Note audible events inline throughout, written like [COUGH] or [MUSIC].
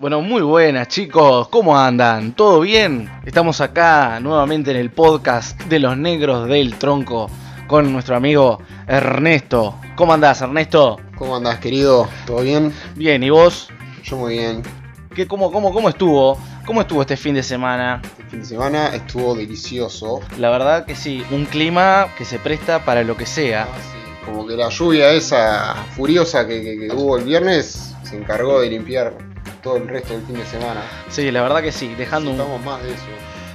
Bueno, muy buenas chicos, ¿cómo andan? ¿Todo bien? Estamos acá nuevamente en el podcast de los negros del tronco con nuestro amigo Ernesto. ¿Cómo andás, Ernesto? ¿Cómo andás, querido? ¿Todo bien? Bien, ¿y vos? Yo muy bien. ¿Qué, cómo, cómo, ¿Cómo estuvo? ¿Cómo estuvo este fin de semana? Este fin de semana estuvo delicioso. La verdad que sí, un clima que se presta para lo que sea. Ah, Como que la lluvia esa furiosa que, que- que hubo el viernes se encargó de limpiar todo el resto del fin de semana. Sí, la verdad que sí, dejando un, más de eso.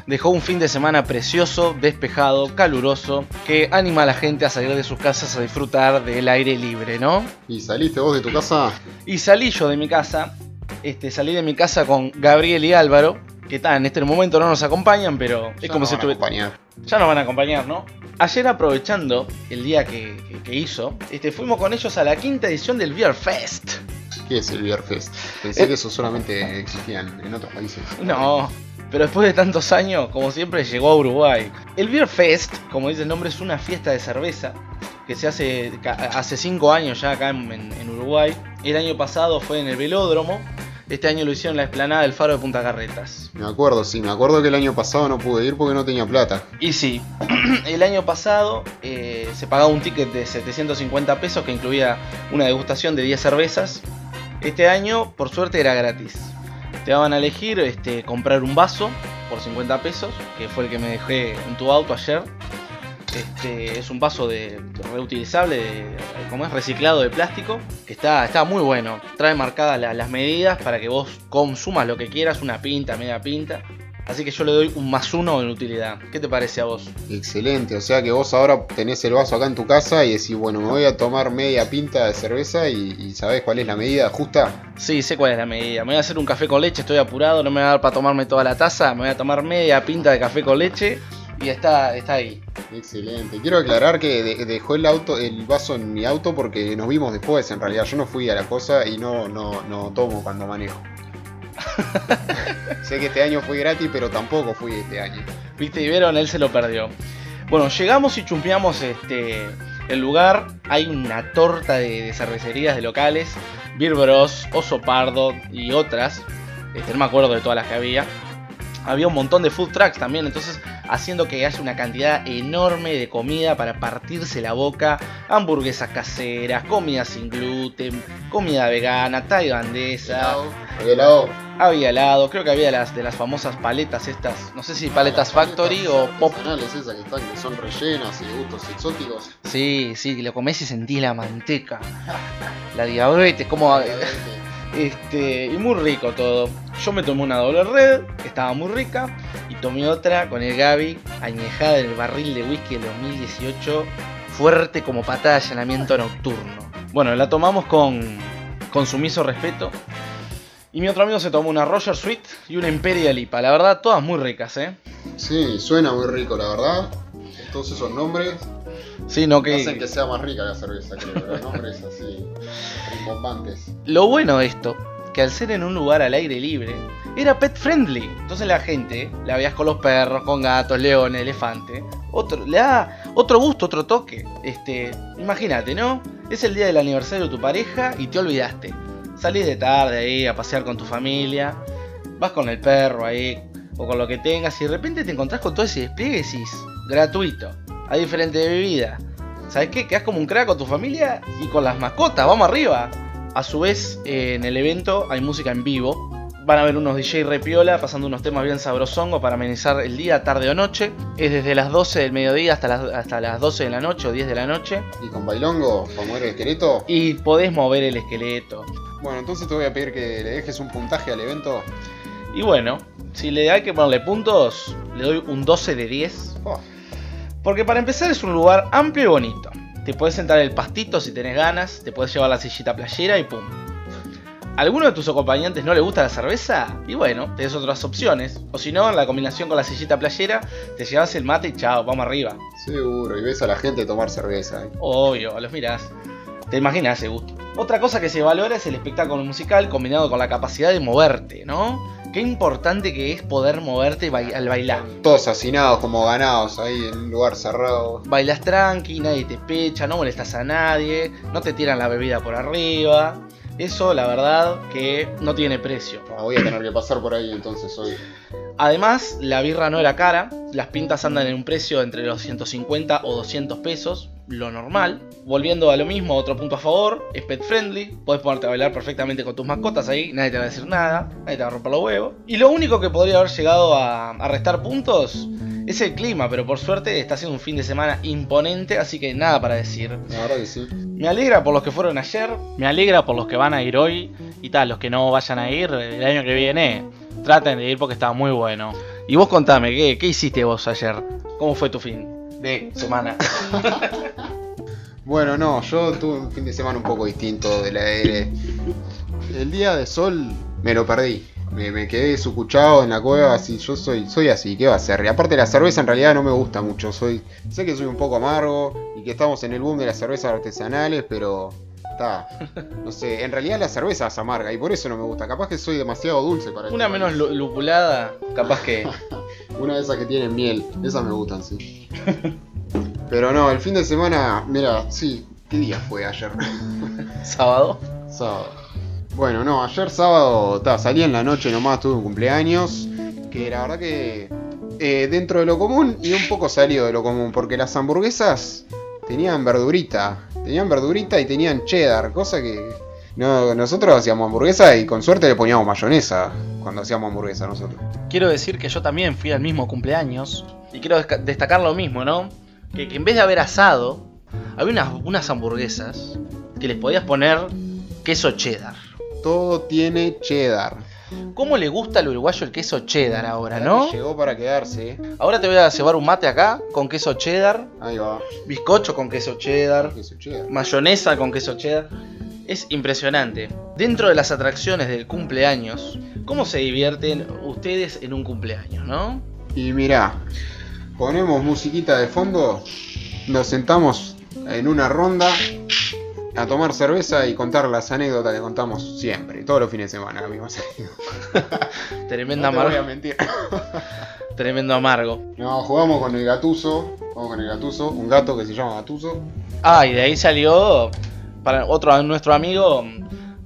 dejó un fin de semana precioso, despejado, caluroso, que anima a la gente a salir de sus casas a disfrutar del aire libre, ¿no? ¿Y saliste vos de tu casa? Y salí yo de mi casa, este, salí de mi casa con Gabriel y Álvaro, que tal, en este momento no nos acompañan, pero es Ya como nos si acompañar. ya nos van a acompañar, ¿no? Ayer aprovechando el día que, que- que hizo, este, fuimos con ellos a la quinta edición del Beer Fest. ¿Qué es el Beer Fest? Pensé Eh. que eso solamente existían en otros países. No, pero después de tantos años, como siempre, llegó a Uruguay. El Beer Fest, como dice el nombre, es una fiesta de cerveza que se hace hace cinco años ya acá en Uruguay. El año pasado fue en el velódromo. Este año lo hicieron en la explanada del Faro de Punta Carretas. Me acuerdo, sí, me acuerdo que el año pasado no pude ir porque no tenía plata. Y sí, [CLEARS THROAT] el año pasado eh, se pagaba un ticket de 750 pesos que incluía una degustación de 10 cervezas. Este año, por suerte, era gratis. Te daban a elegir este, comprar un vaso por 50 pesos, que fue el que me dejé en tu auto ayer. Este, es un vaso de, reutilizable, de, como es reciclado de plástico, que está, está muy bueno. Trae marcadas la- las medidas para que vos consumas lo que quieras, una pinta, media pinta. Así que yo le doy un más uno en utilidad. ¿Qué te parece a vos? Excelente, o sea que vos ahora tenés el vaso acá en tu casa y decís, bueno, me voy a tomar media pinta de cerveza y, y sabés cuál es la medida justa. Sí, sé cuál es la medida. Me voy a hacer un café con leche, estoy apurado, no me va a dar para tomarme toda la taza. Me voy a tomar media pinta de café con leche y está, está ahí. Excelente. Quiero aclarar que de- dejó el auto, el vaso en mi auto porque nos vimos después. En realidad yo no fui a la cosa y no, no, no tomo cuando manejo. [LAUGHS] sé que este año fue gratis, pero tampoco fui este año. Viste, y vieron, él se lo perdió. Bueno, llegamos y chumpeamos este, el lugar. Hay una torta de, de cervecerías de locales. Beer Oso Pardo y otras. Este, no me acuerdo de todas las que había. Había un montón de food trucks también, entonces haciendo que haya una cantidad enorme de comida para partirse la boca. Hamburguesas caseras, comida sin gluten, comida vegana, tailandesa. Había helado. Había helado, creo que había las de las famosas paletas estas, no sé si paletas Factory o Pop. esas que están, que son rellenas y de gustos exóticos. Sí, sí, lo comés y sentís la manteca, la diabetes, como... Este, y muy rico todo. Yo me tomé una doble red, que estaba muy rica, y tomé otra con el Gaby, añejada en el barril de whisky del 2018, fuerte como patada de allanamiento nocturno. Bueno, la tomamos con, con sumiso respeto. Y mi otro amigo se tomó una Roger Sweet y una Imperial IPA. La verdad, todas muy ricas, ¿eh? Sí, suena muy rico, la verdad. Todos esos nombres Sí, no que... hacen que sea más rica la cerveza, creo. Los nombres así, rimbombantes. Lo bueno de esto, que al ser en un lugar al aire libre, era pet friendly. Entonces la gente la veías con los perros, con gatos, leones, elefantes. Otro, le da otro gusto, otro toque. Este, imagínate, ¿no? Es el día del aniversario de tu pareja y te olvidaste. Salís de tarde ahí a pasear con tu familia, vas con el perro ahí o con lo que tengas y de repente te encontrás con todo ese despliegue y decís, gratuito, hay diferente bebida. ¿Sabes qué? Quedás como un crack con tu familia y con las mascotas, vamos arriba. A su vez, eh, en el evento hay música en vivo. Van a haber unos DJ repiola pasando unos temas bien sabrosongos para amenizar el día, tarde o noche. Es desde las 12 del mediodía hasta las, hasta las 12 de la noche o 10 de la noche. Y con bailongo, para mover el esqueleto. Y podés mover el esqueleto. Bueno, entonces te voy a pedir que le dejes un puntaje al evento. Y bueno, si le hay que ponerle puntos, le doy un 12 de 10. Oh, Porque para empezar es un lugar amplio y bonito. Te puedes sentar en el pastito si tenés ganas, te puedes llevar la sillita playera y pum. ¿Alguno de tus acompañantes no le gusta la cerveza? Y bueno, tenés otras opciones. O si no, en la combinación con la sillita playera, te llevas el mate y chao, vamos arriba. seguro, y ves a la gente tomar cerveza. ¿eh? Obvio, los mirás. Te imaginas ese gusto. Otra cosa que se valora es el espectáculo musical combinado con la capacidad de moverte, ¿no? Qué importante que es poder moverte al bailar. Todos hacinados como ganados ahí en un lugar cerrado. Bailas tranqui, nadie te pecha, no molestas a nadie, no te tiran la bebida por arriba. Eso, la verdad, que no tiene precio. Ah, voy a tener que pasar por ahí entonces hoy. Además, la birra no era cara, las pintas andan en un precio entre los 150 o 200 pesos, lo normal. Volviendo a lo mismo, otro punto a favor, es pet friendly, puedes ponerte a bailar perfectamente con tus mascotas ahí, nadie te va a decir nada, nadie te va a romper los huevos. Y lo único que podría haber llegado a, a restar puntos es el clima, pero por suerte está siendo un fin de semana imponente, así que nada para decir. La verdad que sí. Me alegra por los que fueron ayer, Me alegra por los que van a ir hoy y tal, los que no vayan a ir el año que viene, traten de ir porque está muy bueno. Y vos contame, ¿qué, qué hiciste vos ayer? ¿Cómo fue tu fin semana? [LAUGHS] Bueno, no, yo tuve un fin de semana un poco distinto de la de... El día de sol me lo perdí. Me, me quedé sucuchado en la cueva, así yo soy, soy así, ¿qué va a ser? Y aparte la cerveza en realidad no me gusta mucho, soy, sé que soy un poco amargo y que estamos en el boom de las cervezas artesanales, pero está, no sé, en realidad la cerveza es amarga y por eso no me gusta, capaz que soy demasiado dulce para Una menos lu- lupulada, capaz que... [LAUGHS] Una de esas que tienen miel, esas me gustan, sí. Pero no, el fin de semana, mira, sí, ¿qué día fue ayer? [LAUGHS] sábado. sábado. Bueno, no, ayer sábado, ta, salí en la noche nomás, tuve un cumpleaños, que la verdad que eh, dentro de lo común y un poco salido de lo común, porque las hamburguesas tenían verdurita, tenían verdurita y tenían cheddar, cosa que no, nosotros hacíamos hamburguesa y con suerte le poníamos mayonesa cuando hacíamos hamburguesa nosotros. Quiero decir que yo también fui al mismo cumpleaños. Y quiero destacar lo mismo, ¿no? Que, que en vez de haber asado, había unas, unas hamburguesas que les podías poner queso cheddar. Todo tiene cheddar. ¿Cómo le gusta al uruguayo el queso cheddar ahora, no? que Llegó para quedarse. ¿eh? Ahora te voy a cebar un mate acá con queso cheddar, Ahí va. bizcocho con queso cheddar, Queso cheddar. mayonesa con queso cheddar. Es impresionante. Dentro de las atracciones del cumpleaños, ¿cómo se divierten ustedes en un cumpleaños, no? Y mirá, ponemos musiquita de fondo, nos sentamos en una ronda a tomar cerveza y contar las anécdotas que contamos siempre, todos los fines de semana, amigos. [LAUGHS] Tremendo No te voy a amargo. mentir. [LAUGHS] Tremendo amargo. No, jugamos con el gatuso, jugamos con el gatuso, un gato que se llama gatuso. Ah, y de ahí salió para otro nuestro amigo.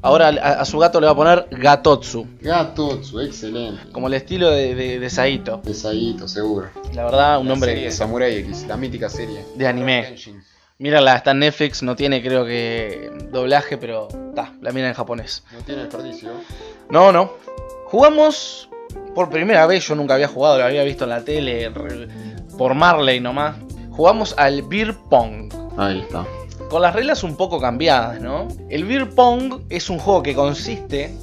Ahora a, a su gato le va a poner Gatotsu, Gatotsu, excelente. como el estilo de, de, de Saito. Pesadito, seguro. La verdad, un La serie nombre de Samurai X, la mítica serie. de anime. Mírala, está en Netflix, no tiene creo que doblaje, pero está, la mira en japonés. No tiene desperdicio. No, no. Jugamos por primera vez, yo nunca había jugado, lo había visto en la tele por Marley nomás. Jugamos al Beer Pong. Ahí está. Con las reglas un poco cambiadas, ¿no? El Beer Pong es un juego que consiste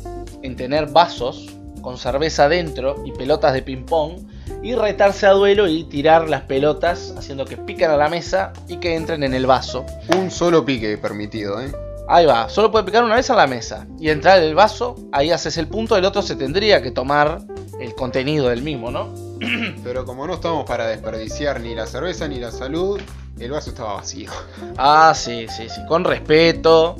en tener vasos con cerveza dentro y pelotas de ping pong y retarse a duelo y tirar las pelotas haciendo que pican a la mesa y que entren en el vaso. Un solo pique permitido, ¿eh? Ahí va, solo puede picar una vez a la mesa y entrar el vaso, ahí haces el punto, el otro se tendría que tomar el contenido del mismo, ¿no? [CLEARS THROAT] Pero como no estamos para desperdiciar ni la cerveza ni la salud, el vaso estaba vacío. Ah, sí, sí, sí, con respeto,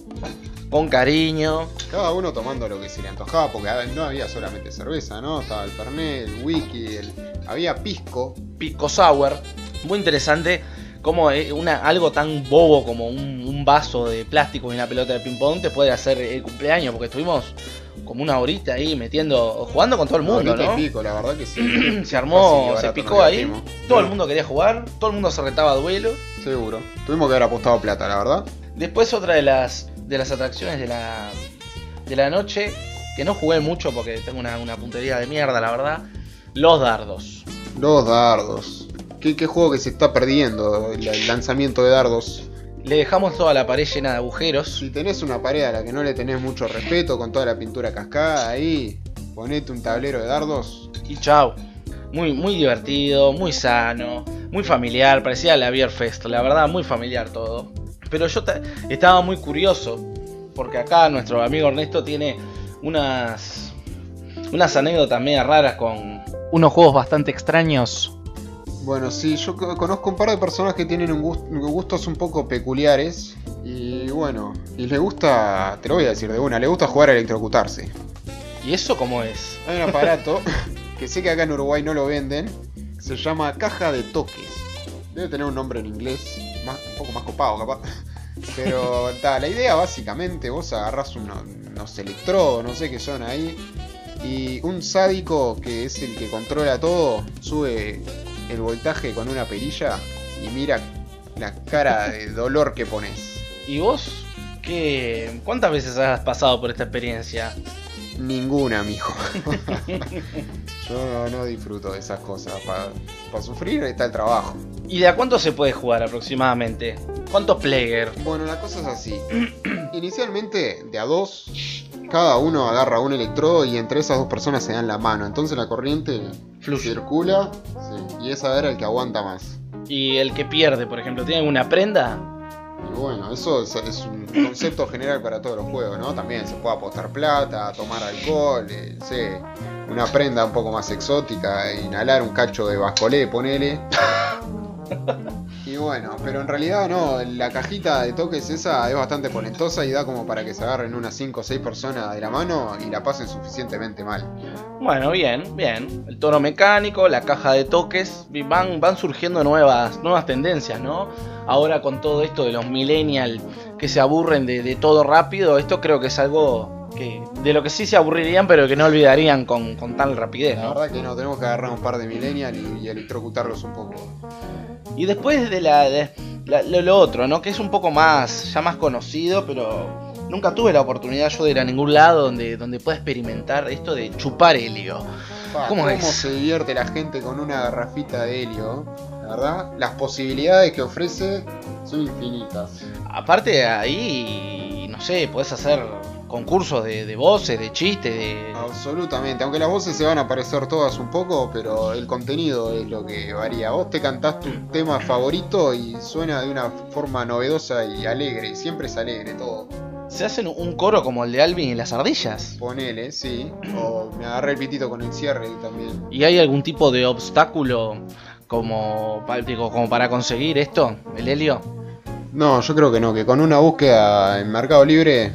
con cariño. Cada uno tomando lo que se le antojaba, porque no había solamente cerveza, ¿no? Estaba el Fernet, el whisky, el... había pisco. Pico Sour. Muy interesante cómo eh, una, algo tan bobo como un, un vaso de plástico y una pelota de ping pong te puede hacer el cumpleaños, porque estuvimos como una horita ahí metiendo, jugando con todo el mundo, ¿no? pico, la verdad que sí. [CLEARS THROAT] Se armó, se picó ahí, todo el mundo quería jugar, todo el mundo se retaba a duelo. Seguro. Tuvimos que haber apostado plata, la verdad. Después otra de las, de las atracciones de la, de la noche, que no jugué mucho porque tengo una, una puntería de mierda, la verdad, los dardos. Los dardos. ¿Qué, qué juego que se está perdiendo? El, el lanzamiento de dardos. Le dejamos toda la pared llena de agujeros. Si tenés una pared a la que no le tenés mucho respeto, con toda la pintura cascada ahí, ponete un tablero de dardos. Y chao. Muy, muy divertido, muy sano, muy familiar, parecía la Beer Fest, la verdad, muy familiar todo. Pero yo ta- estaba muy curioso, porque acá nuestro amigo Ernesto tiene unas, unas anécdotas media raras con... Unos juegos bastante extraños. Bueno, sí, yo co- conozco un par de personas que tienen un gust- gustos un poco peculiares. Y bueno, y le gusta, te lo voy a decir de una, le gusta jugar a electrocutarse. ¿Y eso cómo es? Hay un aparato [LAUGHS] que sé que acá en Uruguay no lo venden, se llama caja de toques. Debe tener un nombre en inglés, más, un poco más copado capaz. [LAUGHS] Pero ta, la idea básicamente, vos agarrás una, unos electrodos, no sé qué son ahí. Y un sádico que es el que controla todo, sube el voltaje con una perilla y mira la cara de [LAUGHS] dolor que pones. ¿Y vos? ¿Qué, ¿Cuántas veces has pasado por esta experiencia? Ninguna, mijo. [LAUGHS] Yo no, disfruto de esas cosas. Para sufrir está el trabajo. ¿Y de a cuánto se puede jugar aproximadamente? ¿Cuántos players? Bueno, la cosa es así. [CLEARS THROAT] Inicialmente, de a dos, cada uno agarra un electrodo y entre esas dos personas se dan la mano. Entonces la corriente circula y es a ver el que aguanta más. ¿Y el que pierde, por ejemplo, tiene alguna prenda? Y bueno, eso es, un concepto general para todos los juegos, ¿no? También se puede apostar plata, tomar alcohol, eh, una prenda un poco más exótica, inhalar un cacho de bascolé, ponele. [LAUGHS] Y bueno, pero en realidad no, la cajita de toques esa es bastante ponentosa y da como para que se agarren unas 5 o 6 personas de la mano y la pasen suficientemente mal. Bueno, bien, bien. El tono mecánico, la caja de toques, van, van surgiendo nuevas, nuevas tendencias, ¿no? Ahora con todo esto de los millennials que se aburren de, todo rápido, esto creo que es algo que, de lo que sí se aburrirían, pero que no olvidarían con, con tal rapidez. La verdad que no, tenemos que agarrar un par de millennials y, y electrocutarlos un poco. Y después de la, de, lo, otro, ¿no? Que es un poco más, ya más conocido, pero nunca tuve la oportunidad yo de ir a ningún lado donde, donde pueda experimentar esto de chupar helio. ¿Cómo, se divierte la gente con una garrafita de helio? La verdad, las posibilidades que ofrece son infinitas. Aparte ahí, no sé, puedes hacer concursos de, voces, de chistes, de... Absolutamente, aunque las voces se van a parecer todas un poco, pero el contenido es lo que varía. Vos te cantás tu tema favorito y suena de una forma novedosa y alegre, y siempre es alegre todo. ¿Se hacen un coro como el de Alvin y las ardillas? Ponele, sí. O me agarré el pitito con el cierre también. ¿Y hay algún tipo de obstáculo como, como para conseguir esto, el helio? No, yo creo que no, que con una búsqueda en Mercado Libre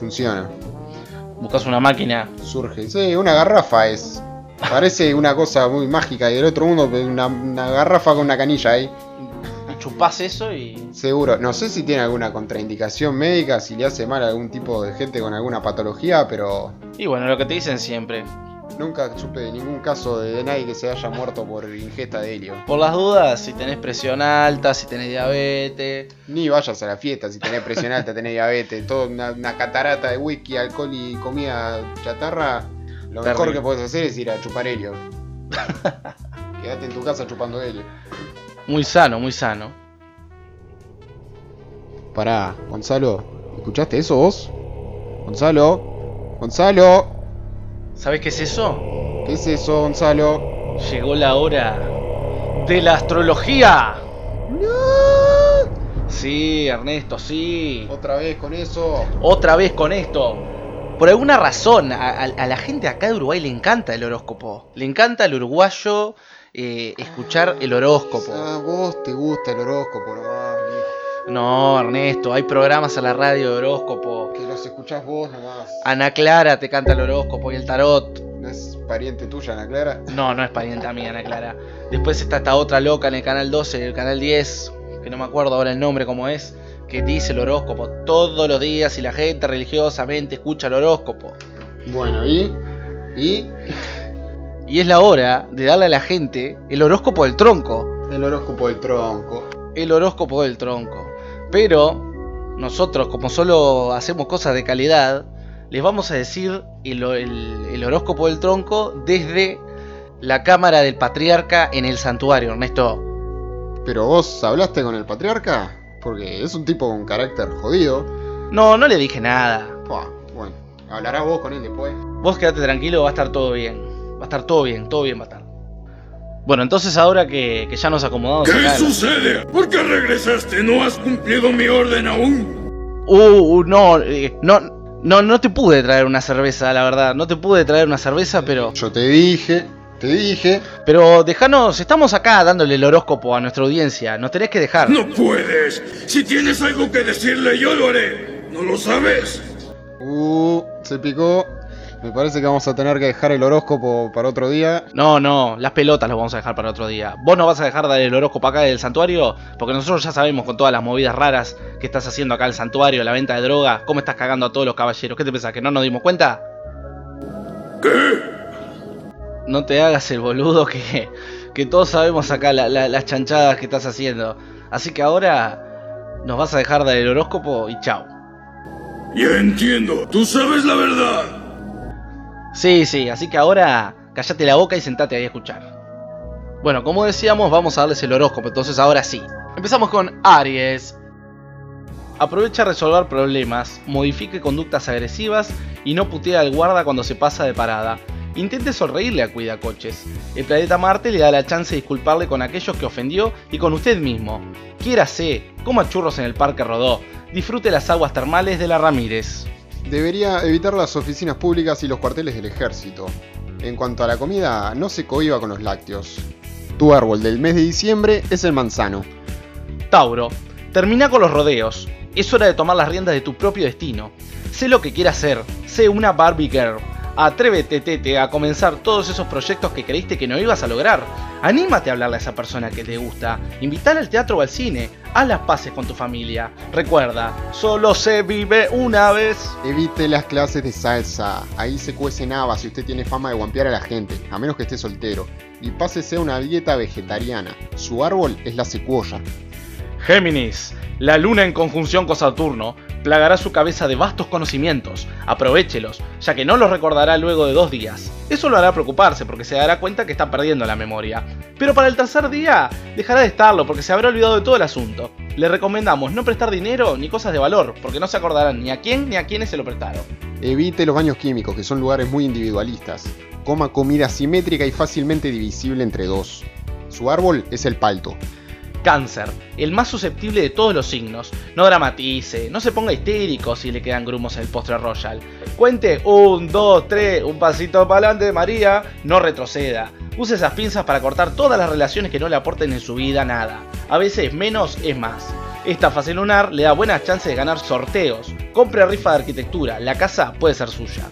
funciona. Buscas una máquina. Surge. Sí, una garrafa es. Parece una cosa muy mágica y del otro mundo, una, una garrafa con una canilla ahí. Chupás eso y. Seguro. No sé si tiene alguna contraindicación médica, si le hace mal a algún tipo de gente con alguna patología, pero. Y bueno, lo que te dicen siempre. Nunca supe de ningún caso de, nadie que se haya muerto por ingesta de helio. Por las dudas, si tenés presión alta, si tenés diabetes. Ni vayas a la fiesta si tenés presión alta, tenés diabetes. Toda una, catarata de whisky, alcohol y comida chatarra. Lo mejor que puedes hacer es ir a chupar helio. [LAUGHS] Quédate en tu casa chupando helio. Muy sano, muy sano. Pará, Gonzalo, ¿escuchaste eso vos? Gonzalo, Gonzalo. ¿Sabes qué es eso? ¿Qué es eso, Gonzalo? Llegó la hora de la astrología. ¡No! Sí, Ernesto, sí. Otra vez con eso. Otra vez con esto. Por alguna razón, a, la gente acá de Uruguay le encanta el horóscopo. Le encanta al uruguayo eh, escuchar el horóscopo. Ah, vos te gusta el horóscopo nomás, No, Ernesto, hay programas a la radio de horóscopo. Que los escuchás vos nomás. Ana Clara te canta el horóscopo y el tarot. ¿No es pariente tuya, Ana Clara? No, no es pariente mía, Ana Clara. Después está esta otra loca en el canal 12, el canal 10, que no me acuerdo ahora el nombre cómo es, que dice el horóscopo todos los días y la gente religiosamente escucha el horóscopo. Bueno, ¿y? ¿Y? Y es la hora de darle a la gente el horóscopo del tronco. El horóscopo del tronco. El horóscopo del tronco. Pero nosotros, como solo hacemos cosas de calidad, les vamos a decir el, horóscopo del tronco desde la cámara del patriarca en el santuario, Ernesto. ¿Pero vos hablaste con el patriarca? Porque es un tipo con carácter jodido. No, no le dije nada. bueno, hablarás vos con él después. Vos quedate tranquilo, va a estar todo bien. Va a estar todo bien, todo bien va a estar. Bueno, entonces ahora que, ya nos acomodamos. ¿Qué sucede? ¿Por qué regresaste? ¿No has cumplido mi orden aún? Uh, uh no, eh, no, no, no te pude traer una cerveza, la verdad. No te pude traer una cerveza, pero. Yo te dije, te dije. Pero déjanos, estamos acá dándole el horóscopo a nuestra audiencia. Nos tenés que dejar. No puedes. Si tienes algo que decirle, yo lo haré. ¿No lo sabes? Uh, se picó. Me parece que vamos a tener que dejar el horóscopo para otro día. No, no, las pelotas las vamos a dejar para otro día. Vos no vas a dejar de dar el horóscopo acá del santuario, porque nosotros ya sabemos con todas las movidas raras que estás haciendo acá en el santuario, la venta de droga, cómo estás cagando a todos los caballeros. ¿Qué te pensás? ¿Que no nos dimos cuenta? ¿Qué? No te hagas el boludo que, que todos sabemos acá la- la- las chanchadas que estás haciendo. Así que ahora nos vas a dejar dar el horóscopo y chao. Ya entiendo. Tú sabes la verdad. Sí, sí, así que ahora callate la boca y sentate ahí a escuchar. Bueno, como decíamos, vamos a darles el horóscopo, entonces ahora sí. Empezamos con Aries. Aprovecha a resolver problemas, modifique conductas agresivas y no putea al guarda cuando se pasa de parada. Intente sonreírle a Cuidacoches. El planeta Marte le da la chance de disculparle con aquellos que ofendió y con usted mismo. Quiérase, coma churros en el Parque Rodó, disfrute las aguas termales de la Ramírez. Debería evitar las oficinas públicas y los cuarteles del ejército. En cuanto a la comida, no se cohiba con los lácteos. Tu árbol del mes de diciembre es el manzano. Tauro, termina con los rodeos. Es hora de tomar las riendas de tu propio destino. Sé lo que quieras hacer. Sé una Barbie Girl. Atrévete, Tete, a comenzar todos esos proyectos que creíste que no ibas a lograr. Anímate a hablarle a esa persona que te gusta. Invítala al teatro o al cine. Haz las paces con tu familia. Recuerda, solo se vive una vez. Evite las clases de salsa. Ahí se cuecen habas si usted tiene fama de guampear a la gente, a menos que esté soltero. Y pásese a una dieta vegetariana. Su árbol es la secuoya. Géminis, la luna en conjunción con Saturno plagará su cabeza de vastos conocimientos. Aprovéchelos, ya que no los recordará luego de dos días. Eso lo hará preocuparse porque se dará cuenta que está perdiendo la memoria. Pero para el tercer día dejará de estarlo porque se habrá olvidado de todo el asunto. Le recomendamos no prestar dinero ni cosas de valor, porque no se acordarán ni a quién ni a quiénes se lo prestaron. Evite los baños químicos, que son lugares muy individualistas. Coma comida simétrica y fácilmente divisible entre dos. Su árbol es el palto. Cáncer, el más susceptible de todos los signos. No dramatice, no se ponga histérico si le quedan grumos el postre royal. Cuente un, dos, tres, un pasito para adelante, María, no retroceda. Use esas pinzas para cortar todas las relaciones que no le aporten en su vida nada. A veces menos es más. Esta fase lunar le da buenas chances de ganar sorteos. Compre rifa de arquitectura, la casa puede ser suya.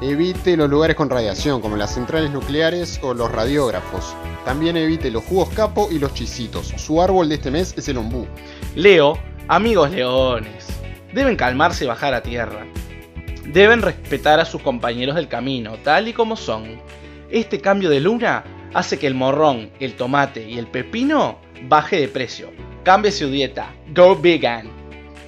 Evite los lugares con radiación, como las centrales nucleares o los radiógrafos. También evite los jugos capo y los chisitos. Su árbol de este mes es el ombú. Leo, amigos leones, deben calmarse y bajar a tierra. Deben respetar a sus compañeros del camino, tal y como son. Este cambio de luna hace que el morrón, el tomate y el pepino baje de precio. Cambie su dieta. Go vegan.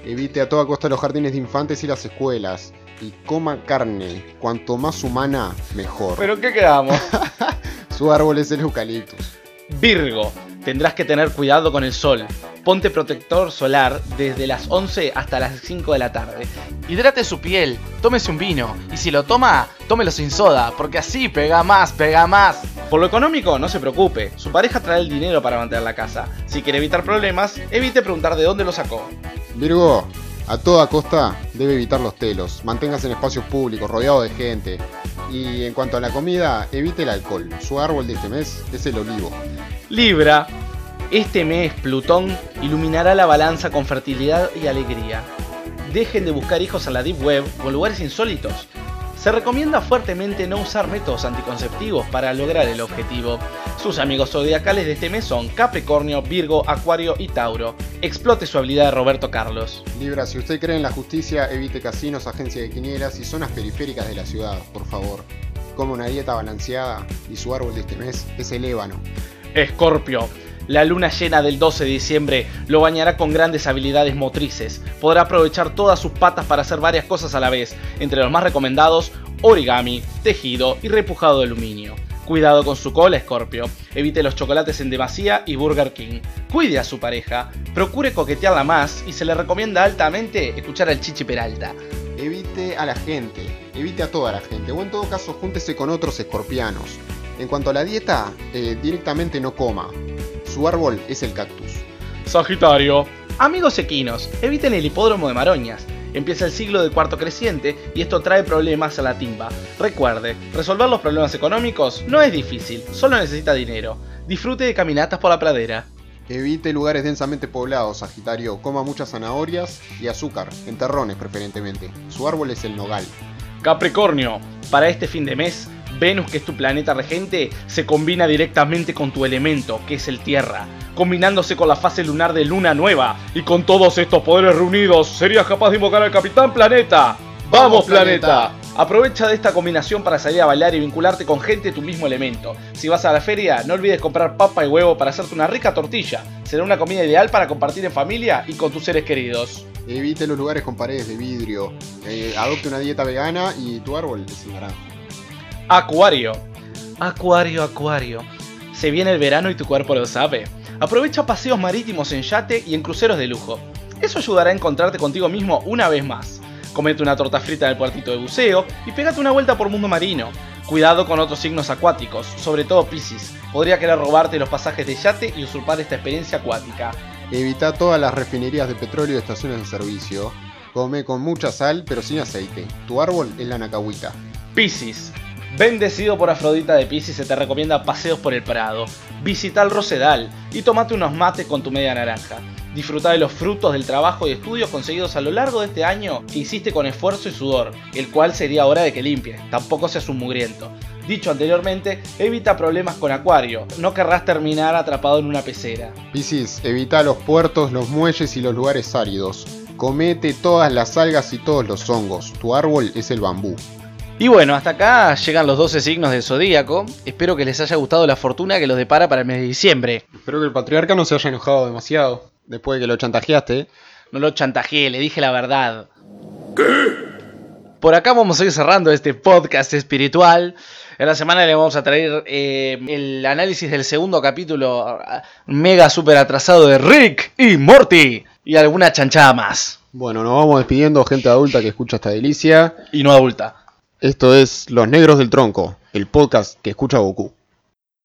Evite a toda costa los jardines de infantes y las escuelas. Y coma carne. Cuanto más humana, mejor. ¿Pero qué quedamos? [LAUGHS] Su árbol es el eucaliptus. Virgo, tendrás que tener cuidado con el sol. Ponte protector solar desde las 11 hasta las 5 de la tarde. Hidrate su piel, tómese un vino. Y si lo toma, tómelo sin soda, porque así pega más, pega más. Por lo económico, no se preocupe, su pareja trae el dinero para mantener la casa. Si quiere evitar problemas, evite preguntar de dónde lo sacó. Virgo, a toda costa debe evitar los telos. Manténgase en espacios públicos, rodeado de gente. Y en cuanto a la comida, evite el alcohol. Su árbol de este mes es el olivo. Libra, este mes Plutón iluminará la balanza con fertilidad y alegría. Dejen de buscar hijos en la Deep Web o lugares insólitos. Se recomienda fuertemente no usar métodos anticonceptivos para lograr el objetivo. Sus amigos zodiacales de este mes son Capricornio, Virgo, Acuario y Tauro. Explote su habilidad de Roberto Carlos. Libra, si usted cree en la justicia, evite casinos, agencias de quinielas y zonas periféricas de la ciudad, por favor. Come una dieta balanceada y su árbol de este mes es el ébano. Escorpio. La luna llena del 12 de diciembre lo bañará con grandes habilidades motrices. Podrá aprovechar todas sus patas para hacer varias cosas a la vez, entre los más recomendados, origami, tejido y repujado de aluminio. Cuidado con su cola, Escorpio. Evite los chocolates en demasía y Burger King. Cuide a su pareja. Procure coquetearla más y se le recomienda altamente escuchar al Chichi Peralta. Evite a la gente, evite a toda la gente, o en todo caso júntese con otros escorpianos. En cuanto a la dieta, eh, directamente no coma. Su árbol es el cactus. Sagitario. Amigos equinos, eviten el hipódromo de Maroñas. Empieza el siglo del cuarto creciente y esto trae problemas a la timba. Recuerde, resolver los problemas económicos no es difícil, solo necesita dinero. Disfrute de caminatas por la pradera. Evite lugares densamente poblados, Sagitario. Coma muchas zanahorias y azúcar, en terrones preferentemente. Su árbol es el nogal. Capricornio, para este fin de mes, Venus, que es tu planeta regente, se combina directamente con tu elemento, que es el Tierra, combinándose con la fase lunar de Luna Nueva. Y con todos estos poderes reunidos, serías capaz de invocar al Capitán Planeta. ¡Vamos, planeta! Aprovecha de esta combinación para salir a bailar y vincularte con gente de tu mismo elemento. Si vas a la feria, no olvides comprar papa y huevo para hacerte una rica tortilla. Será una comida ideal para compartir en familia y con tus seres queridos. Evite los lugares con paredes de vidrio. Eh, adopte una dieta vegana y tu árbol es el naranja. Acuario. Acuario, Acuario. Se viene el verano y tu cuerpo lo sabe. Aprovecha paseos marítimos en yate y en cruceros de lujo. Eso ayudará a encontrarte contigo mismo una vez más. Comete una torta frita en el puertito de buceo y pégate una vuelta por mundo marino. Cuidado con otros signos acuáticos, sobre todo Pisces. Podría querer robarte los pasajes de yate y usurpar esta experiencia acuática. Evita todas las refinerías de petróleo y estaciones de servicio. Come con mucha sal pero sin aceite. Tu árbol es la nacahuita. Piscis. Bendecido por Afrodita de Pisces se te recomienda paseos por el Prado. Visita el Rosedal y tomate unos mates con tu media naranja. Disfruta de los frutos del trabajo y estudios conseguidos a lo largo de este año que hiciste con esfuerzo y sudor, el cual sería hora de que limpie, tampoco seas un mugriento. Dicho anteriormente, evita problemas con Acuario, no querrás terminar atrapado en una pecera. Piscis, evita los puertos, los muelles y los lugares áridos. Comete todas las algas y todos los hongos. Tu árbol es el bambú. Y bueno, hasta acá llegan los 12 signos del zodíaco. Espero que les haya gustado la fortuna que los depara para el mes de diciembre. Espero que el patriarca no se haya enojado demasiado. Después de que lo chantajeaste. No lo chantajeé, le dije la verdad. Por acá vamos a ir cerrando este podcast espiritual. En la semana le vamos a traer eh, el análisis del segundo capítulo mega super atrasado de Rick y Morty. Y alguna chanchada más. Bueno, nos vamos despidiendo, gente adulta que escucha esta delicia. Y no adulta. Esto es Los Negros del Tronco, el podcast que escucha Goku.